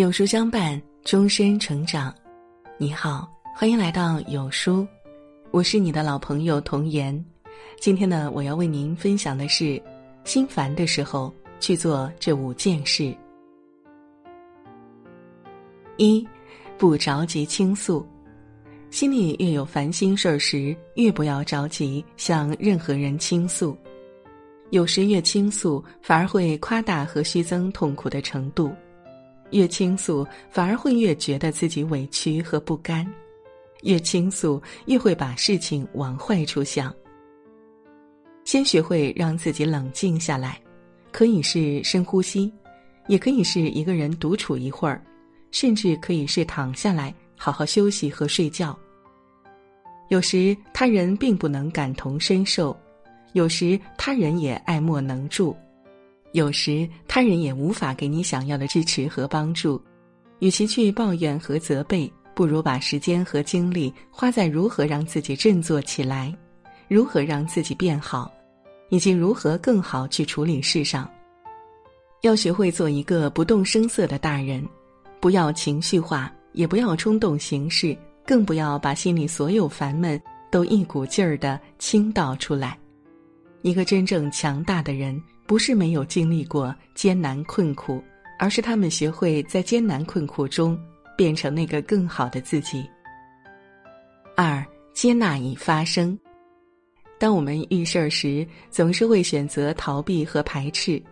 有书相伴，终身成长。你好，欢迎来到有书，我是你的老朋友童言。今天呢，我要为您分享的是：心烦的时候去做这五件事。一，不着急倾诉。心里越有烦心事儿时，越不要着急向任何人倾诉。有时越倾诉，反而会夸大和虚增痛苦的程度。越倾诉，反而会越觉得自己委屈和不甘；越倾诉，越会把事情往坏处想。先学会让自己冷静下来，可以是深呼吸，也可以是一个人独处一会儿，甚至可以是躺下来好好休息和睡觉。有时他人并不能感同身受，有时他人也爱莫能助。有时他人也无法给你想要的支持和帮助，与其去抱怨和责备，不如把时间和精力花在如何让自己振作起来，如何让自己变好，以及如何更好去处理事上。要学会做一个不动声色的大人，不要情绪化，也不要冲动行事，更不要把心里所有烦闷都一股劲儿的倾倒出来。一个真正强大的人。不是没有经历过艰难困苦，而是他们学会在艰难困苦中变成那个更好的自己。二，接纳已发生。当我们遇事儿时，总是会选择逃避和排斥。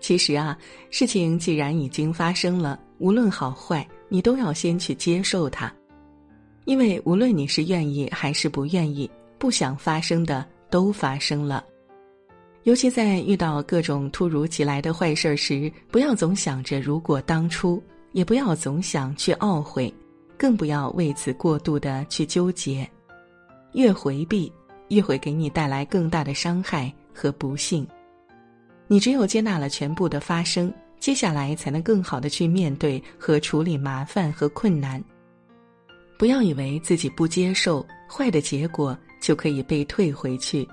其实啊，事情既然已经发生了，无论好坏，你都要先去接受它，因为无论你是愿意还是不愿意，不想发生的都发生了。尤其在遇到各种突如其来的坏事儿时，不要总想着如果当初，也不要总想去懊悔，更不要为此过度的去纠结。越回避，越会给你带来更大的伤害和不幸。你只有接纳了全部的发生，接下来才能更好的去面对和处理麻烦和困难。不要以为自己不接受坏的结果就可以被退回去。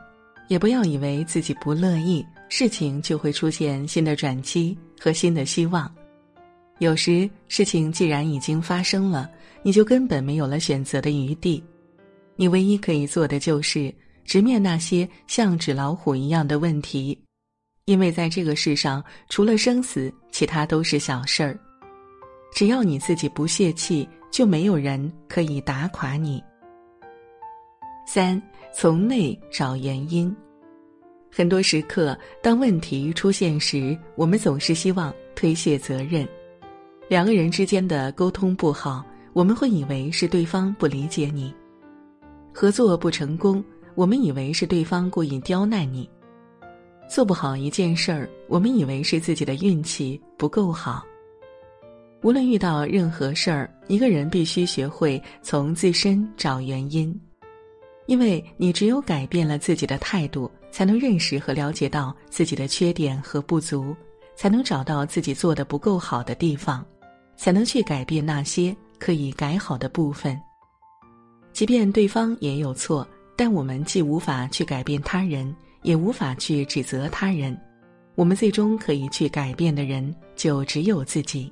也不要以为自己不乐意，事情就会出现新的转机和新的希望。有时事情既然已经发生了，你就根本没有了选择的余地。你唯一可以做的就是直面那些像纸老虎一样的问题，因为在这个世上，除了生死，其他都是小事儿。只要你自己不泄气，就没有人可以打垮你。三。从内找原因。很多时刻，当问题出现时，我们总是希望推卸责任。两个人之间的沟通不好，我们会以为是对方不理解你；合作不成功，我们以为是对方故意刁难你；做不好一件事儿，我们以为是自己的运气不够好。无论遇到任何事儿，一个人必须学会从自身找原因。因为你只有改变了自己的态度，才能认识和了解到自己的缺点和不足，才能找到自己做的不够好的地方，才能去改变那些可以改好的部分。即便对方也有错，但我们既无法去改变他人，也无法去指责他人，我们最终可以去改变的人就只有自己。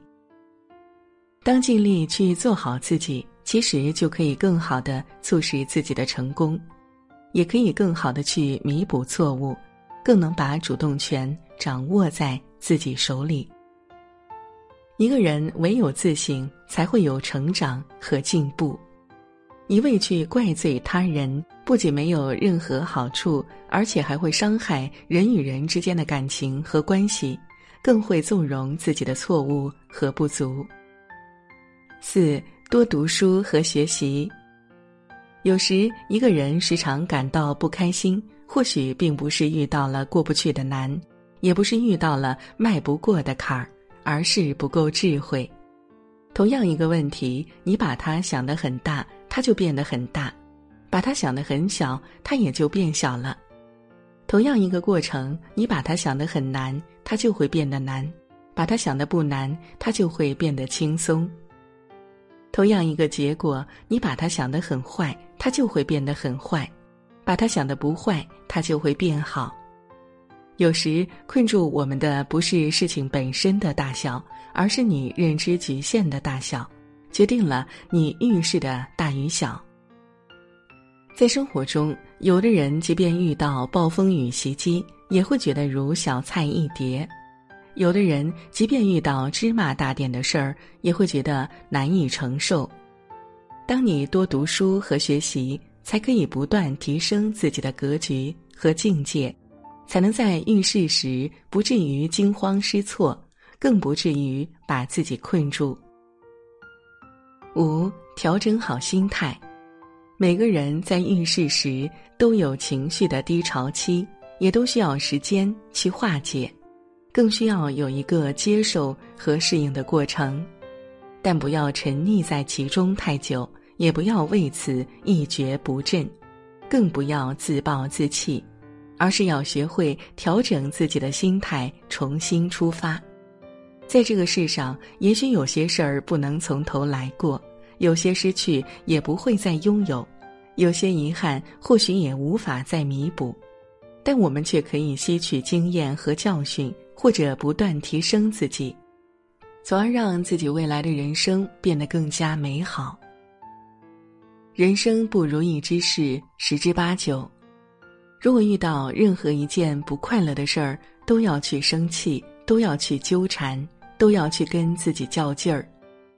当尽力去做好自己。其实就可以更好的促使自己的成功，也可以更好的去弥补错误，更能把主动权掌握在自己手里。一个人唯有自省，才会有成长和进步。一味去怪罪他人，不仅没有任何好处，而且还会伤害人与人之间的感情和关系，更会纵容自己的错误和不足。四。多读书和学习。有时，一个人时常感到不开心，或许并不是遇到了过不去的难，也不是遇到了迈不过的坎儿，而是不够智慧。同样一个问题，你把它想得很大，它就变得很大；把它想得很小，它也就变小了。同样一个过程，你把它想得很难，它就会变得难；把它想得不难，它就会变得轻松。同样一个结果，你把它想得很坏，它就会变得很坏；把它想得不坏，它就会变好。有时困住我们的不是事情本身的大小，而是你认知局限的大小，决定了你遇事的大与小。在生活中，有的人即便遇到暴风雨袭击，也会觉得如小菜一碟；有的人即便遇到芝麻大点的事儿，也会觉得难以承受。当你多读书和学习，才可以不断提升自己的格局和境界。才能在遇事时不至于惊慌失措，更不至于把自己困住。五、调整好心态。每个人在遇事时都有情绪的低潮期，也都需要时间去化解，更需要有一个接受和适应的过程。但不要沉溺在其中太久，也不要为此一蹶不振，更不要自暴自弃。而是要学会调整自己的心态，重新出发。在这个世上，也许有些事儿不能从头来过，有些失去也不会再拥有，有些遗憾或许也无法再弥补，但我们却可以吸取经验和教训，或者不断提升自己，从而让自己未来的人生变得更加美好。人生不如意之事十之八九。如果遇到任何一件不快乐的事儿，都要去生气，都要去纠缠，都要去跟自己较劲儿，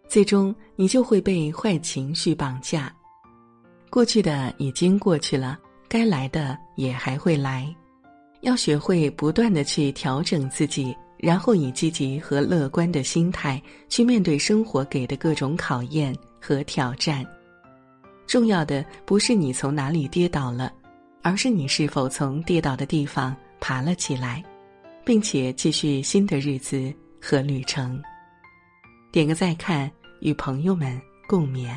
最终你就会被坏情绪绑架。过去的已经过去了，该来的也还会来，要学会不断的去调整自己，然后以积极和乐观的心态去面对生活给的各种考验和挑战。重要的不是你从哪里跌倒了。而是你是否从跌倒的地方爬了起来，并且继续新的日子和旅程。点个再看，与朋友们共勉。